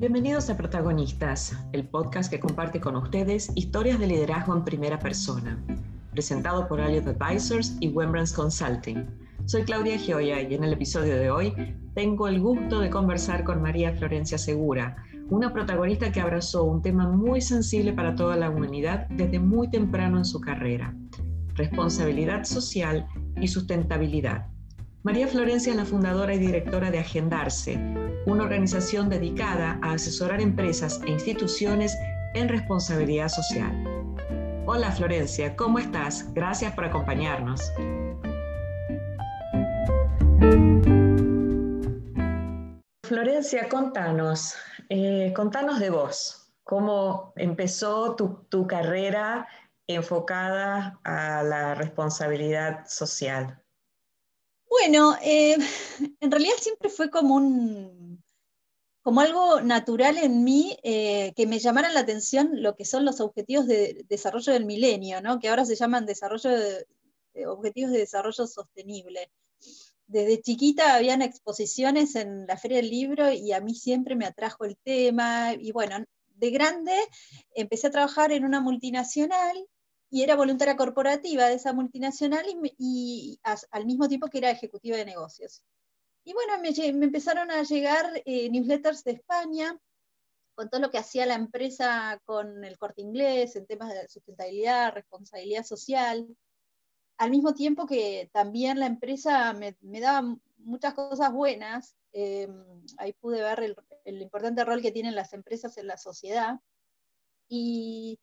Bienvenidos a Protagonistas, el podcast que comparte con ustedes historias de liderazgo en primera persona, presentado por Elliott Advisors y Wembrands Consulting. Soy Claudia Gioia y en el episodio de hoy tengo el gusto de conversar con María Florencia Segura, una protagonista que abrazó un tema muy sensible para toda la humanidad desde muy temprano en su carrera, responsabilidad social y sustentabilidad. María Florencia es la fundadora y directora de Agendarse, una organización dedicada a asesorar empresas e instituciones en responsabilidad social. Hola Florencia, ¿cómo estás? Gracias por acompañarnos. Florencia, contanos, eh, contanos de vos, cómo empezó tu, tu carrera enfocada a la responsabilidad social. Bueno, eh, en realidad siempre fue como un como algo natural en mí eh, que me llamaran la atención lo que son los objetivos de desarrollo del milenio, ¿no? que ahora se llaman desarrollo objetivos de desarrollo sostenible. Desde chiquita habían exposiciones en la Feria del Libro y a mí siempre me atrajo el tema. Y bueno, de grande empecé a trabajar en una multinacional y era voluntaria corporativa de esa multinacional y, al mismo tiempo que era ejecutiva de negocios. Y bueno, me, empezaron a llegar eh, newsletters de España con todo lo que hacía la empresa con el corte inglés en temas de sustentabilidad, responsabilidad social, al mismo tiempo que también la empresa me, daba muchas cosas buenas. Eh, ahí pude ver el, el importante rol que tienen las empresas en la sociedad. Y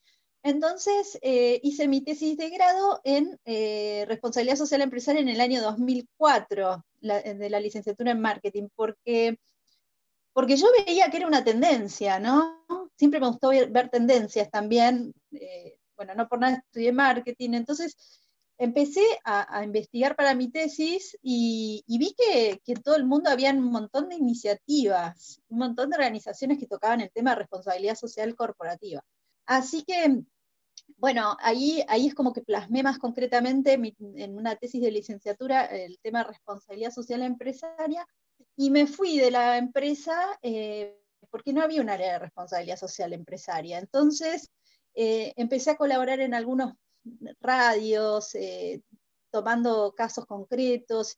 entonces eh, hice mi tesis de grado en eh, responsabilidad social empresarial en el año 2004, de la licenciatura en marketing, porque, porque yo veía que era una tendencia, ¿no? Siempre me gustó ver, tendencias también. Eh, bueno, no por nada estudié marketing, entonces empecé a, investigar para mi tesis y, vi que, que, en todo el mundo había un montón de iniciativas, un montón de organizaciones que tocaban el tema de responsabilidad social corporativa. Así que bueno, ahí, ahí es como que plasmé más concretamente en una tesis de licenciatura el tema de responsabilidad social empresaria y me fui de la empresa eh, porque no había un área de responsabilidad social empresaria. Entonces eh, empecé a colaborar en algunos radios, eh, tomando casos concretos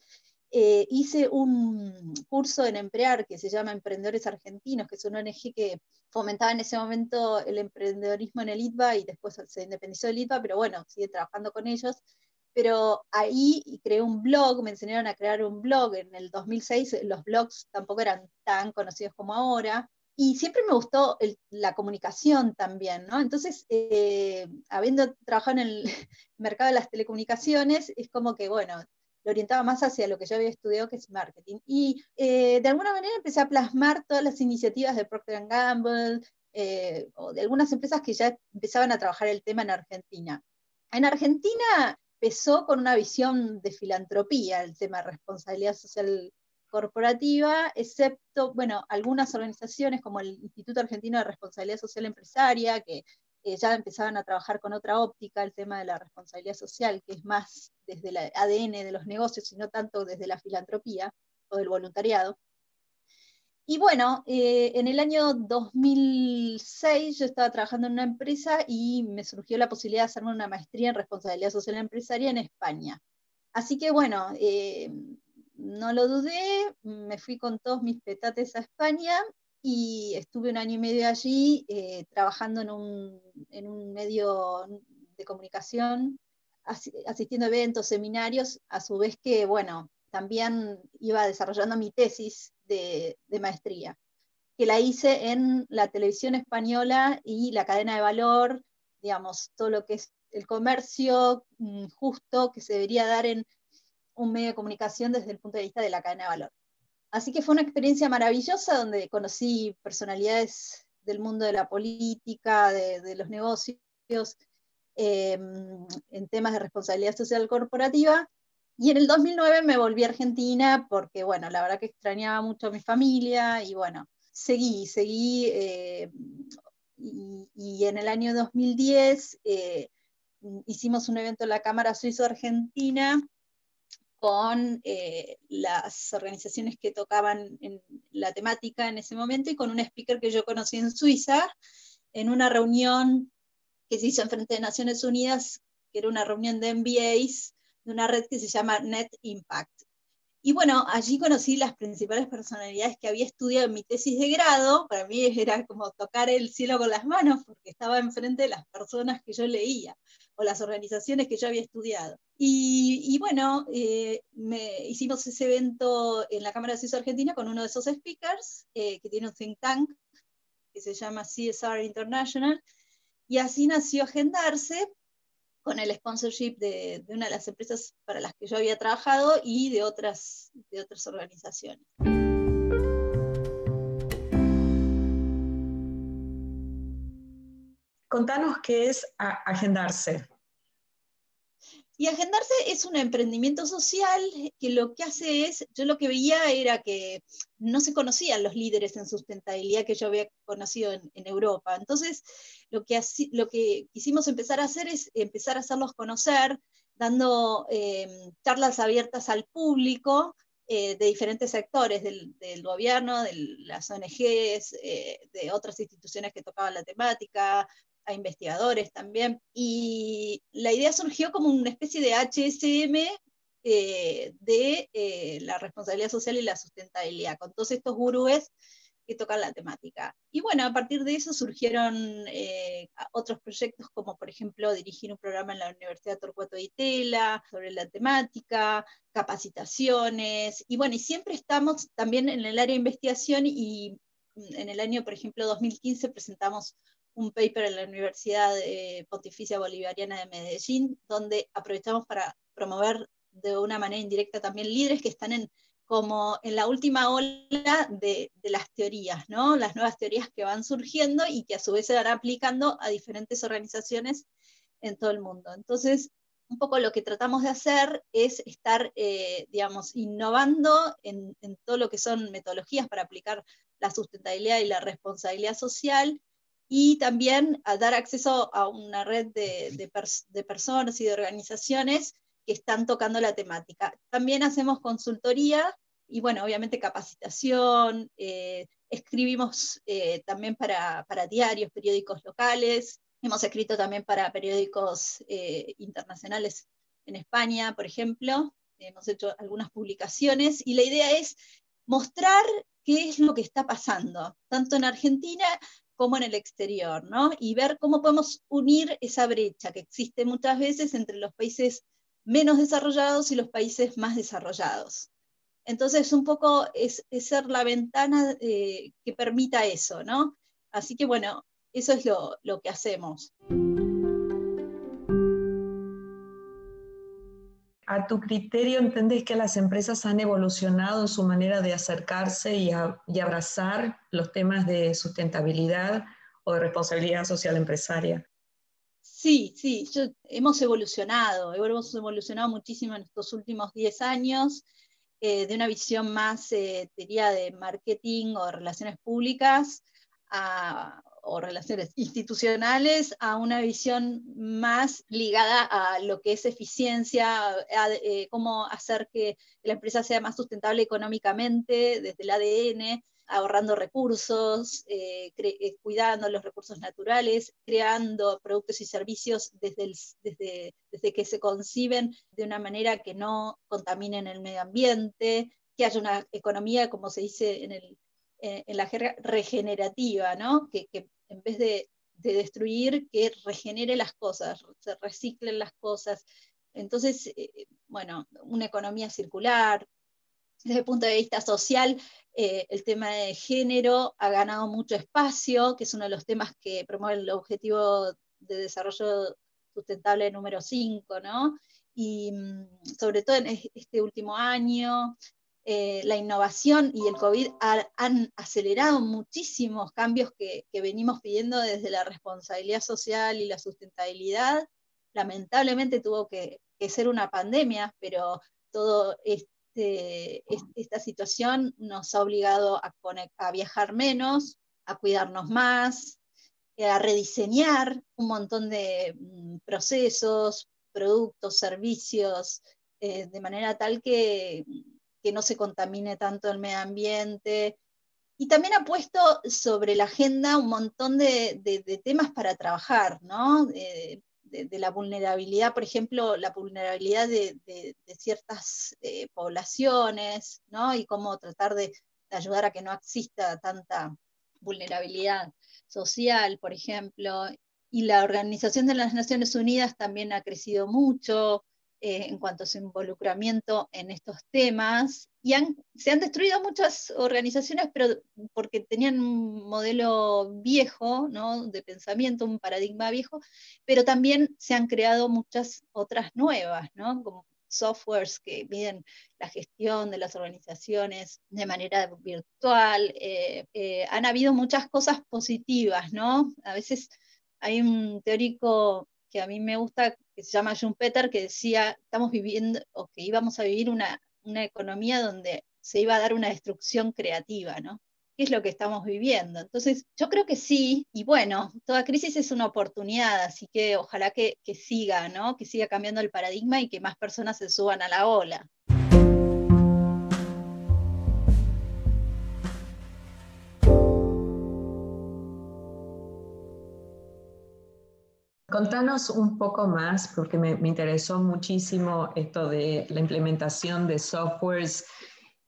eh, hice un curso en Emprear que se llama Emprendedores Argentinos, que es una ONG que fomentaba en ese momento el emprendedorismo en el ITBA y después se independizó del ITBA, pero bueno, sigue trabajando con ellos. Pero ahí creé un blog, me enseñaron a crear un blog en el 2006, los blogs tampoco eran tan conocidos como ahora, y siempre me gustó la comunicación también, ¿no? Entonces, eh, habiendo trabajado en el mercado de las telecomunicaciones, es como que, bueno, orientaba más hacia lo que yo había estudiado, que es marketing. Y eh, de alguna manera empecé a plasmar todas las iniciativas de Procter Gamble eh, o de algunas empresas que ya empezaban a trabajar el tema en Argentina. En Argentina empezó con una visión de filantropía el tema de responsabilidad social corporativa, excepto, bueno, algunas organizaciones como el Instituto Argentino de Responsabilidad Social Empresaria, que eh, ya empezaban a trabajar con otra óptica, el tema de la responsabilidad social, que es más desde el ADN de los negocios y no tanto desde la filantropía o del voluntariado. Y bueno, eh, en el año 2006 yo estaba trabajando en una empresa y me surgió la posibilidad de hacerme una maestría en responsabilidad social empresaria en España. Así que bueno, eh, no lo dudé, me fui con todos mis petates a España y estuve un año y medio allí eh, trabajando en un, en un, medio de comunicación, asistiendo a eventos, seminarios, a su vez que, bueno, también iba desarrollando mi tesis de, de maestría, que la hice en la televisión española y la cadena de valor, digamos, todo lo que es el comercio mm, justo que se debería dar en un medio de comunicación desde el punto de vista de la cadena de valor. Así que fue una experiencia maravillosa donde conocí personalidades del mundo de la política, de, los negocios, em, en temas de responsabilidad social corporativa. Y en el 2009 me volví a Argentina porque, bueno, la verdad que extrañaba mucho a mi familia y, bueno, seguí, seguí. Eh, y, en el año 2010 eh, hicimos un evento en la Cámara Suizo-Argentina con eh, las organizaciones que tocaban en la temática en ese momento y con un speaker que yo conocí en Suiza, en una reunión que se hizo en frente de Naciones Unidas, que era una reunión de MBAs de una red que se llama Net Impact. Y bueno, allí conocí las principales personalidades que había estudiado en mi tesis de grado. Para mí era como tocar el cielo con las manos, porque estaba enfrente de las personas que yo leía o las organizaciones que yo había estudiado. Y, bueno, eh, me, hicimos ese evento en la Cámara de Suiza Argentina con uno de esos speakers, eh, que tiene un think tank que se llama CSR International, y así nació Agendarse, con el sponsorship de, una de las empresas para las que yo había trabajado y de otras, de otras organizaciones. Contanos qué es agendarse. Y Agendarse es un emprendimiento social que lo que hace es, yo lo que veía era que no se conocían los líderes en sustentabilidad que yo había conocido en, Europa. Entonces, lo que, lo que quisimos empezar a hacer es empezar a hacerlos conocer, dando em, charlas abiertas al público eh, de diferentes sectores del, gobierno, de las ONGs, eh, de otras instituciones que tocaban la temática, a investigadores también. Y la idea surgió como una especie de HSM eh, de eh, la responsabilidad social y la sustentabilidad, con todos estos gurúes que tocan la temática. Y bueno, a partir de eso surgieron eh, otros proyectos, como por ejemplo dirigir un programa en la Universidad Torcuato de Itela sobre la temática, capacitaciones, y bueno, y siempre estamos también en el área de investigación y en el año, por ejemplo, 2015 presentamos un paper en la Universidad Pontificia Bolivariana de Medellín, donde aprovechamos para promover de una manera indirecta también líderes que están en, como en la última ola de, las teorías, ¿no? las nuevas teorías que van surgiendo y que a su vez se van aplicando a diferentes organizaciones en todo el mundo. Entonces, un poco lo que tratamos de hacer es estar, eh, digamos, innovando en, en, todo lo que son metodologías para aplicar la sustentabilidad y la responsabilidad social y también a dar acceso a una red de, personas y de organizaciones que están tocando la temática. También hacemos consultoría y, bueno, obviamente capacitación, eh, escribimos eh, también para, diarios, periódicos locales, hemos escrito también para periódicos eh, internacionales en España, por ejemplo, hemos hecho algunas publicaciones y la idea es mostrar qué es lo que está pasando, tanto en Argentina como en el exterior, ¿no? Y ver cómo podemos unir esa brecha que existe muchas veces entre los países menos desarrollados y los países más desarrollados. Entonces, un poco es, ser la ventana eh, que permita eso, ¿no? Así que bueno, eso es lo, lo que hacemos. ¿A tu criterio entendés que las empresas han evolucionado en su manera de acercarse y, abrazar los temas de sustentabilidad o de responsabilidad social empresaria? Sí, sí, hemos evolucionado, hemos evolucionado muchísimo en estos últimos 10 años, eh, de una visión más, eh, diría, de marketing o relaciones públicas a o relaciones institucionales a una visión más ligada a lo que es eficiencia, a, eh, cómo hacer que la empresa sea más sustentable económicamente desde el ADN, ahorrando recursos, eh, eh, cuidando los recursos naturales, creando productos y servicios desde, desde, desde que se conciben de una manera que no contaminen el medio ambiente, que haya una economía, como se dice en el eh, en la jerga regenerativa, ¿no? Que, en vez de, destruir, que regenere las cosas, se reciclen las cosas. Entonces, eh, bueno, una economía circular. Desde el punto de vista social, eh, el tema de género ha ganado mucho espacio, que es uno de los temas que promueve el objetivo de desarrollo sustentable número 5, ¿no? Y mm, sobre todo en este último año, eh, la innovación y el COVID han acelerado muchísimos cambios que, venimos pidiendo desde la responsabilidad social y la sustentabilidad. Lamentablemente tuvo que, ser una pandemia, pero toda este, esta situación nos ha obligado a, viajar menos, a cuidarnos más, a rediseñar un montón de mm, procesos, productos, servicios, eh, de manera tal que, no se contamine tanto el medio ambiente. Y también ha puesto sobre la agenda un montón de, temas para trabajar, ¿no? De, la vulnerabilidad, por ejemplo, la vulnerabilidad de, ciertas eh, poblaciones, ¿no? Y cómo tratar de, ayudar a que no exista tanta vulnerabilidad social, por ejemplo. Y la Organización de las Naciones Unidas también ha crecido mucho, eh, en cuanto a su involucramiento en estos temas. Y se han destruido muchas organizaciones, pero porque tenían un modelo viejo ¿no? de pensamiento, un paradigma viejo, pero también se han creado muchas otras nuevas, ¿no? como softwares que miden la gestión de las organizaciones de manera virtual. Eh, eh, han habido muchas cosas positivas, ¿no? A veces hay un teórico que a mí me gusta, que se llama Peter, que decía, estamos viviendo, o que íbamos a vivir una, una economía donde se iba a dar una destrucción creativa, ¿no? ¿Qué es lo que estamos viviendo? Entonces, yo creo que sí, y bueno, toda crisis es una oportunidad, así que ojalá que, que siga, ¿no? Que siga cambiando el paradigma y que más personas se suban a la ola. Contanos un poco más, porque me, interesó muchísimo esto de la implementación de softwares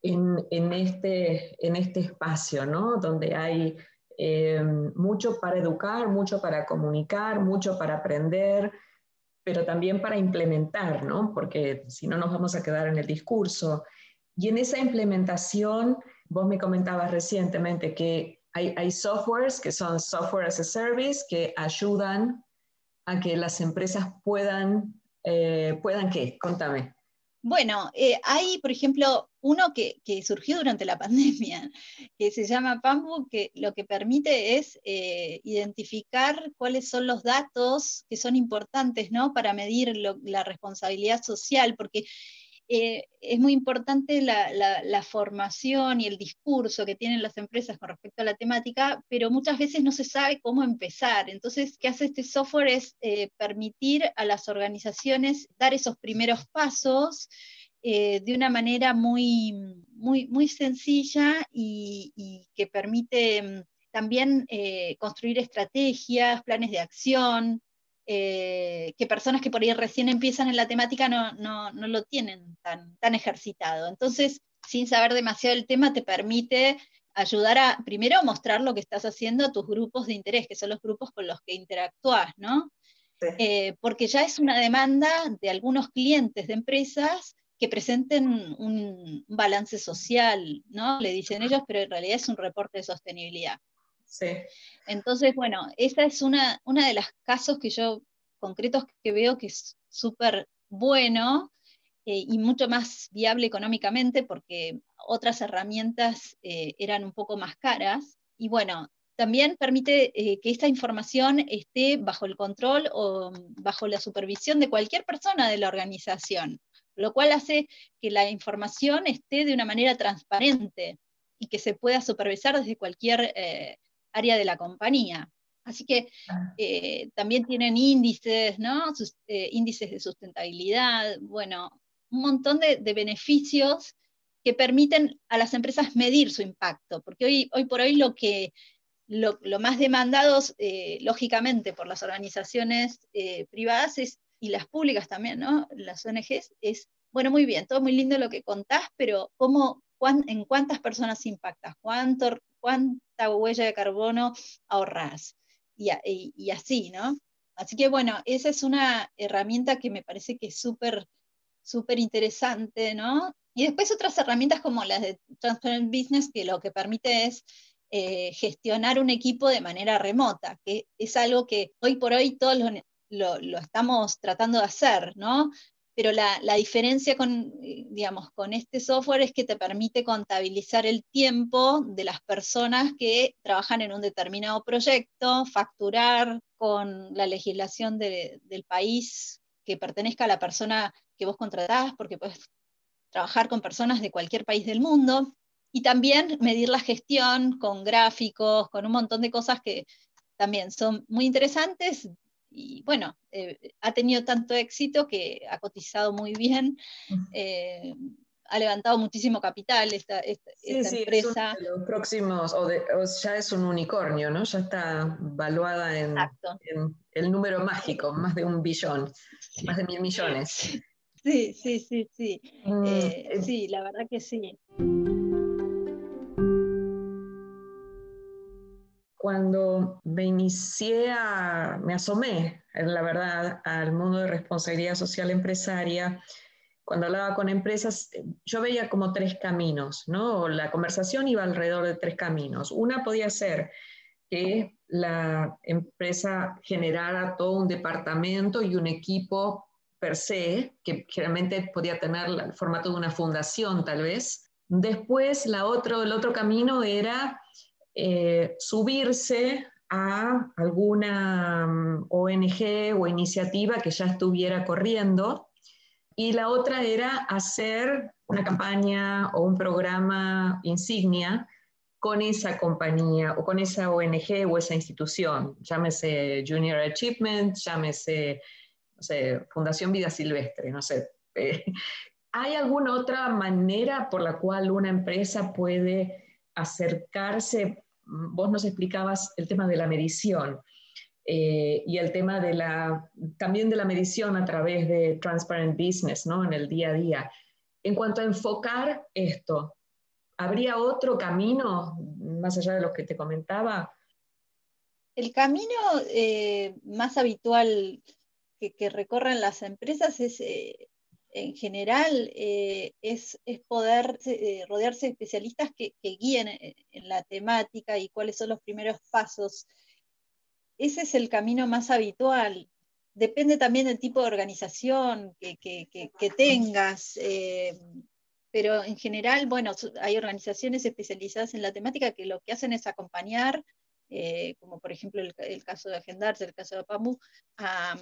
en, este, en este espacio, ¿no? Donde hay eh, mucho para educar, mucho para comunicar, mucho para aprender, pero también para implementar, ¿no? Porque si no nos vamos a quedar en el discurso. Y en esa implementación, vos me comentabas recientemente que hay, hay softwares que son software as a service que ayudan a que las empresas puedan, eh, ¿puedan qué? Contame. Bueno, eh, hay, por ejemplo, uno que, surgió durante la pandemia, que se llama PAMBU, que lo que permite es eh, identificar cuáles son los datos que son importantes ¿no? para medir la responsabilidad social, porque eh, es muy importante la, formación y el discurso que tienen las empresas con respecto a la temática, pero muchas veces no se sabe cómo empezar. Entonces, ¿qué hace este software? Es eh, permitir a las organizaciones dar esos primeros pasos eh, de una manera muy, muy, muy sencilla y que permite mm, también construir estrategias, planes de acción, eh, que personas que por ahí recién empiezan en la temática no, no, no, lo tienen tan, tan ejercitado. Entonces, sin saber demasiado el tema, te permite ayudar a, primero, mostrar lo que estás haciendo a tus grupos de interés, que son los grupos con los que interactúas, ¿no? Eh, porque ya es una demanda de algunos clientes de empresas que presenten un, balance social, ¿no? Le dicen ellos, pero en realidad es un reporte de sostenibilidad. Sí. Entonces, bueno, esa es una, una de los casos que yo, concretos que veo que es súper bueno eh, y mucho más viable económicamente porque otras herramientas eh, eran un poco más caras. Y bueno, también permite eh, que esta información esté bajo el control o bajo la supervisión de cualquier persona de la organización, lo cual hace que la información esté de una manera transparente y que se pueda supervisar desde cualquier área de la compañía. Así que ah. eh, también tienen índices, ¿no? Eh, índices de sustentabilidad, bueno, un montón de, beneficios que permiten a las empresas medir su impacto, porque hoy, hoy por hoy lo que lo, más demandado, eh, lógicamente, por las organizaciones privadas y las públicas también, ¿no? Las ONGs, es, bueno, muy bien, todo muy lindo lo que contás, pero ¿cómo, ¿en cuántas personas impactas? ¿Cuánto, cuánta huella de carbono ahorras, y, así, ¿no? Así que bueno, esa es una herramienta que me parece que es súper, súper interesante, ¿no? Y después otras herramientas como las de Transparent Business, que lo que permite es eh, gestionar un equipo de manera remota, que es algo que hoy por hoy todos lo, lo estamos tratando de hacer, ¿no? Pero la, diferencia con, digamos, con este software es que te permite contabilizar el tiempo de las personas que trabajan en un determinado proyecto, facturar con la legislación del país que pertenezca a la persona que vos contratás, porque puedes trabajar con personas de cualquier país del mundo, y también medir la gestión con gráficos, con un montón de cosas que también son muy interesantes y bueno, ha tenido tanto éxito que ha cotizado muy bien ha levantado muchísimo capital esta, esta, empresa. los próximos, o, ya es un unicornio, ¿no? Ya está valuada en, el número mágico, más de un billón, más de mil millones. Sí, sí, sí, sí. Mm, eh, eh, sí, la verdad que sí. Cuando me inicié, me asomé, la verdad, al mundo de responsabilidad social empresaria, cuando hablaba con empresas, eh, yo veía como tres caminos, ¿no? La conversación iba alrededor de tres caminos. Una podía ser que la empresa generara todo un departamento y un equipo per se, que generalmente podía tener el formato de una fundación tal vez. Después, la otro, el otro camino era eh, subirse a alguna mm, ONG o iniciativa que ya estuviera corriendo y la otra era hacer una campaña o un programa insignia con esa compañía o con esa ONG o esa institución, llámese Junior Achievement, llámese, Fundación Vida Silvestre, no sé. ¿Hay alguna otra manera por la cual una empresa puede acercarse? Vos nos explicabas el tema de la medición. Eh, y el tema de la, también de la medición a través de Transparent Business, ¿no? En el día a día. En cuanto a enfocar esto, ¿habría otro camino más allá de los que te comentaba? El camino eh, más habitual que, recorren las empresas es, eh, en general, es, poder rodearse de especialistas que, que guíen en la temática y cuáles son los primeros pasos ese es el camino más habitual. Depende también del tipo de organización que, tengas, eh, pero en general, bueno, hay organizaciones especializadas en la temática que lo que hacen es acompañar, eh, como por ejemplo el, caso de Agendarse, el caso de PAMU, a,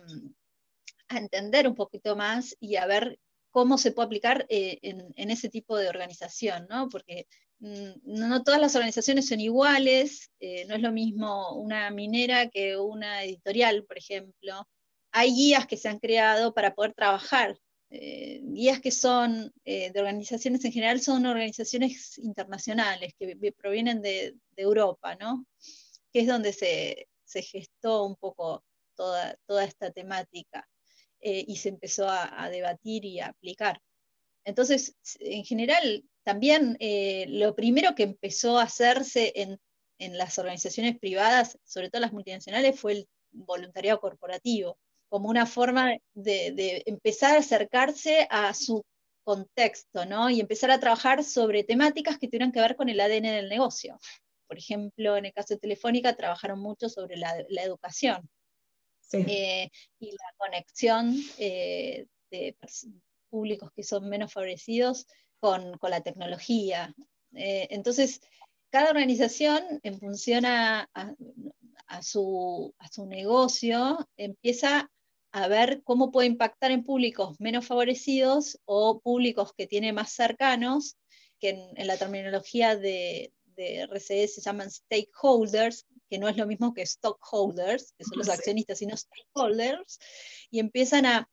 entender un poquito más y a ver cómo se puede aplicar eh, en, ese tipo de organización, ¿no? Porque Mm, no todas las organizaciones son iguales, eh, no es lo mismo una minera que una editorial, por ejemplo. Hay guías que se han creado para poder trabajar. Eh, guías que son de organizaciones en general son organizaciones internacionales que provienen de, Europa, ¿no? que es donde se, gestó un poco toda esta temática y se empezó a, debatir y a aplicar. Entonces, en general, también eh, lo primero que empezó a hacerse en, las organizaciones privadas, sobre todo las multinacionales, fue el voluntariado corporativo, como una forma de, empezar a acercarse a su contexto, ¿no? Y empezar a trabajar sobre temáticas que tuvieran que ver con el ADN del negocio. Por ejemplo, en el caso de Telefónica trabajaron mucho sobre la, educación eh, y la conexión eh, de públicos que son menos favorecidos con, la tecnología. Eh, entonces, cada organización, en función a, su, negocio, empieza a ver cómo puede impactar en públicos menos favorecidos o públicos que tiene más cercanos, que en, la terminología de, de RCE se llaman stakeholders, que no es lo mismo que stockholders, que son los accionistas, sino stakeholders, y empiezan a,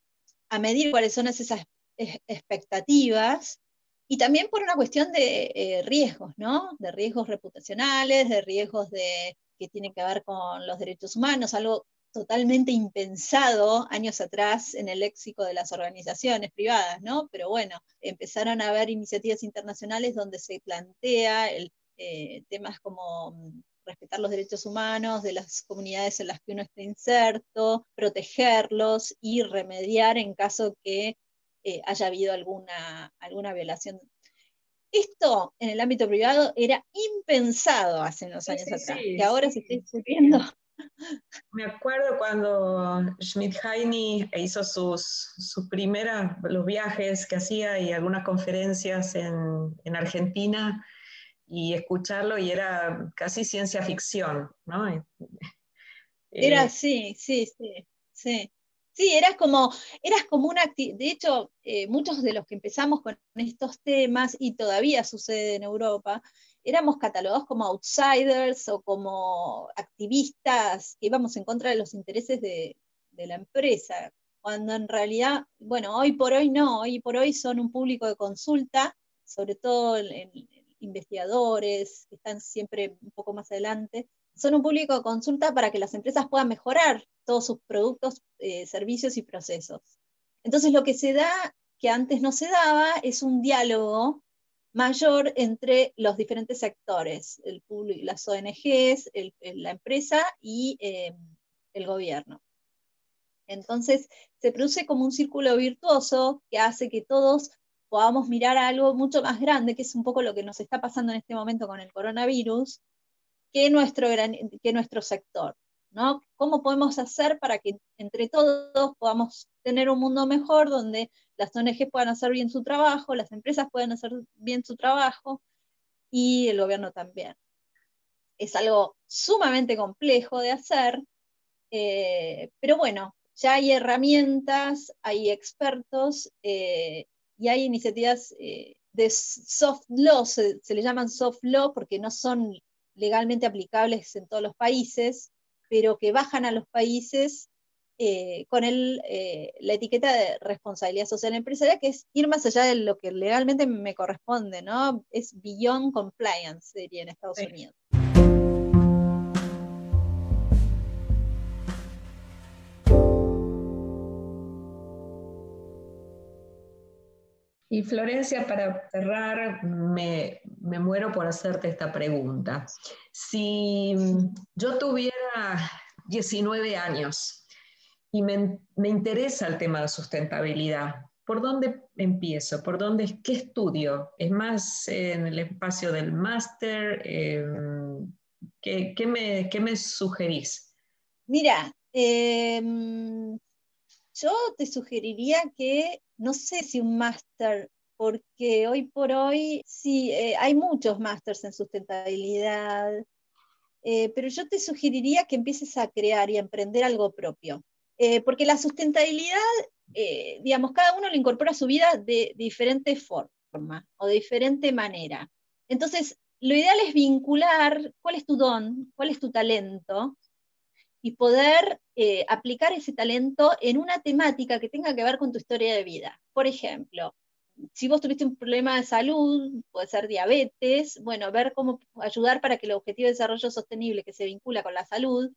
a medir cuáles son esas expectativas y también por una cuestión de eh, riesgos, ¿no? De riesgos reputacionales, de riesgos de, que tienen que ver con los derechos humanos, algo totalmente impensado años atrás en el léxico de las organizaciones privadas, ¿no? Pero bueno, empezaron a haber iniciativas internacionales donde se plantea el, eh, temas como mm, respetar los derechos humanos de las comunidades en las que uno está inserto, protegerlos y remediar en caso que eh, haya habido alguna, alguna violación. Esto en el ámbito privado era impensado hace unos años atrás, que ahora se está discutiendo. Me acuerdo cuando Schmidt-Heine hizo sus, sus primeras, los viajes que hacía y algunas conferencias en, en Argentina y escucharlo y era casi ciencia ficción, ¿no? Era eh, sí, sí, sí. Sí, eras como, eras como una de hecho, eh, muchos de los que empezamos con estos temas, y todavía sucede en Europa, éramos catalogados como outsiders o como activistas que íbamos en contra de los intereses de, de la empresa, cuando en realidad, bueno, hoy por hoy no, hoy por hoy son un público de consulta, sobre todo en, investigadores que están siempre un poco más adelante, son un público de consulta para que las empresas puedan mejorar todos sus productos, eh, servicios y procesos. Entonces lo que se da, que antes no se daba, es un diálogo mayor entre los diferentes sectores, el público, las ONGs, la empresa y eh, el gobierno. Entonces se produce como un círculo virtuoso que hace que todos podamos mirar algo mucho más grande, que es un poco lo que nos está pasando en este momento con el coronavirus, que nuestro, que nuestro sector. ¿no? ¿Cómo podemos hacer para que entre todos podamos tener un mundo mejor donde las ONG puedan hacer bien su trabajo, las empresas puedan hacer bien su trabajo y el gobierno también? Es algo sumamente complejo de hacer, eh, pero bueno, ya hay herramientas, hay expertos eh, y hay iniciativas eh, de soft law, se, le llaman soft law porque no son legalmente aplicables en todos los países, pero que bajan a los países eh, con el, eh, la etiqueta de responsabilidad social empresarial, que es ir más allá de lo que legalmente me corresponde, ¿no? Es beyond compliance, diría en Estados Unidos. Y Florencia, para cerrar, me, muero por hacerte esta pregunta. Si yo tuviera 19 años y me, interesa el tema de sustentabilidad, ¿por dónde empiezo? ¿Por dónde, qué estudio? ¿Es más en el espacio del máster? Em, ¿qué, me, ¿qué, me, sugerís? Mira, em, yo te sugeriría que no sé si un máster, porque hoy por hoy sí, eh, hay muchos másters en sustentabilidad, eh, pero yo te sugeriría que empieces a crear y a emprender algo propio. Eh, porque la sustentabilidad, digamos, cada uno lo incorpora a su vida de, de diferente forma o de diferente manera. Entonces, lo ideal es vincular cuál es tu don, cuál es tu talento, y poder eh, aplicar ese talento en una temática que tenga que ver con tu historia de vida. Por ejemplo, si vos tuviste un problema de salud, puede ser diabetes, bueno, ver cómo ayudar para que el objetivo de desarrollo sostenible que se vincula con la salud,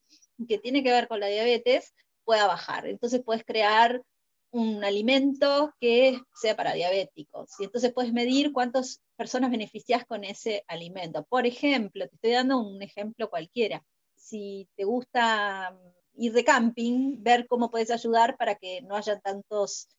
que tiene que ver con la diabetes, pueda bajar. Entonces puedes crear un alimento que sea para diabéticos. Y entonces puedes medir cuántas personas beneficias con ese alimento. Por ejemplo, te estoy dando un ejemplo cualquiera si te gusta mm, ir de camping, ver cómo puedes ayudar para que no haya tantos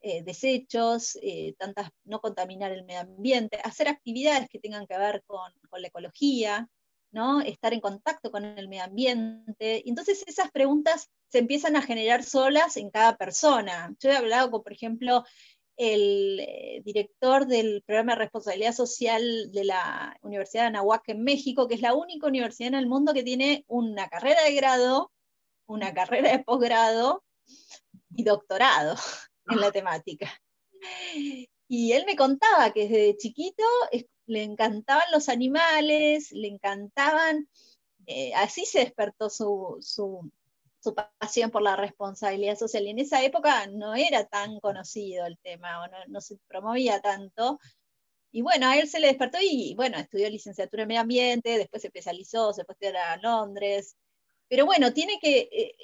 eh, desechos, eh, tantas, no contaminar el medio ambiente, hacer actividades que tengan que ver con, la ecología, ¿no? estar en contacto con el medio ambiente. Entonces esas preguntas se empiezan a generar solas en cada persona. Yo he hablado con, por ejemplo, el eh, director del programa de responsabilidad social de la Universidad de Anahuac en México, que es la única universidad en el mundo que tiene una carrera de grado, una carrera de posgrado y doctorado en la temática. Y él me contaba que desde chiquito le encantaban los animales, le encantaban, eh, así se despertó su, su pasión por la responsabilidad social. Y en esa época no era tan conocido el tema, o no, se promovía tanto. Y bueno, a él se le despertó y bueno, estudió licenciatura en medio ambiente, después se especializó, se fue a Londres. Pero bueno, tiene que, eh,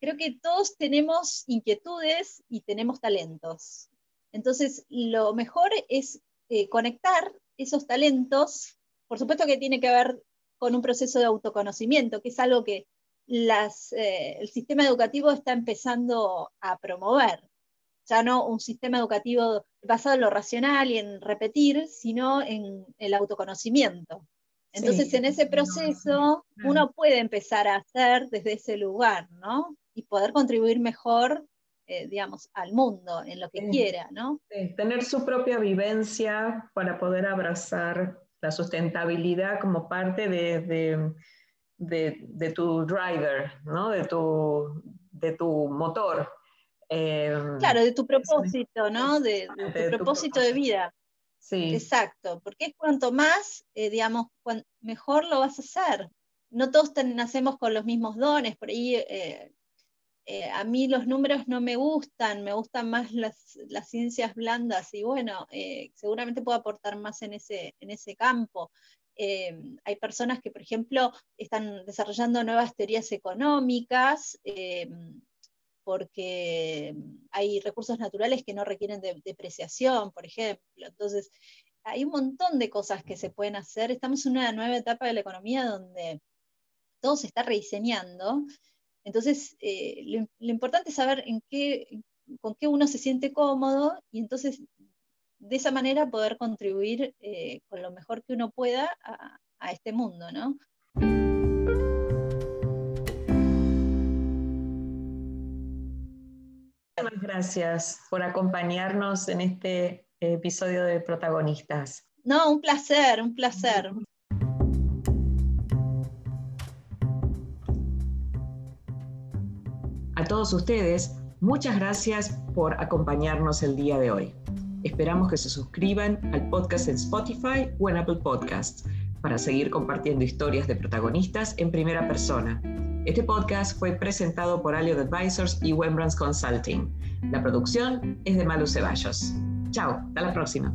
creo que todos tenemos inquietudes y tenemos talentos. Entonces, lo mejor es eh, conectar esos talentos. Por supuesto que tiene que ver con un proceso de autoconocimiento, que es algo que eh, el sistema educativo está empezando a promover. Ya no un sistema educativo basado en lo racional y en repetir, sino en el autoconocimiento. Entonces, en ese proceso, uno puede empezar a hacer desde ese lugar, ¿no? Y poder contribuir mejor, eh, digamos, al mundo, en lo que quiera, ¿no? tener su propia vivencia para poder abrazar la sustentabilidad como parte de de, tu driver, ¿no? de, tu, de tu motor. Em, claro, de tu propósito, ¿no? De, tu propósito de vida. Sí. Exacto, porque es cuanto más, eh, digamos, mejor lo vas a hacer. No todos nacemos con los mismos dones, por ahí, eh, eh, a mí los números no me gustan, me gustan más las, ciencias blandas y bueno, eh, seguramente puedo aportar más en ese, en ese campo. Eh, hay personas que, por ejemplo, están desarrollando nuevas teorías económicas porque hay recursos naturales que no requieren de depreciación, por ejemplo. Entonces, hay un montón de cosas que se pueden hacer. Estamos en una nueva etapa de la economía donde todo se está rediseñando entonces, eh, lo, importante es saber con qué uno se siente cómodo y entonces de esa manera poder contribuir eh, con lo mejor que uno pueda a, este mundo, ¿no? Muchas gracias por acompañarnos en este episodio de Protagonistas. No, un placer, un placer. A todos ustedes, muchas gracias por acompañarnos el día de hoy. Esperamos que se suscriban al podcast en Spotify o en Apple Podcasts para seguir compartiendo historias de protagonistas en primera persona. Este podcast fue presentado por Aliot Advisors y Wembrands Consulting. La producción es de Malu Ceballos. Chao, hasta la próxima.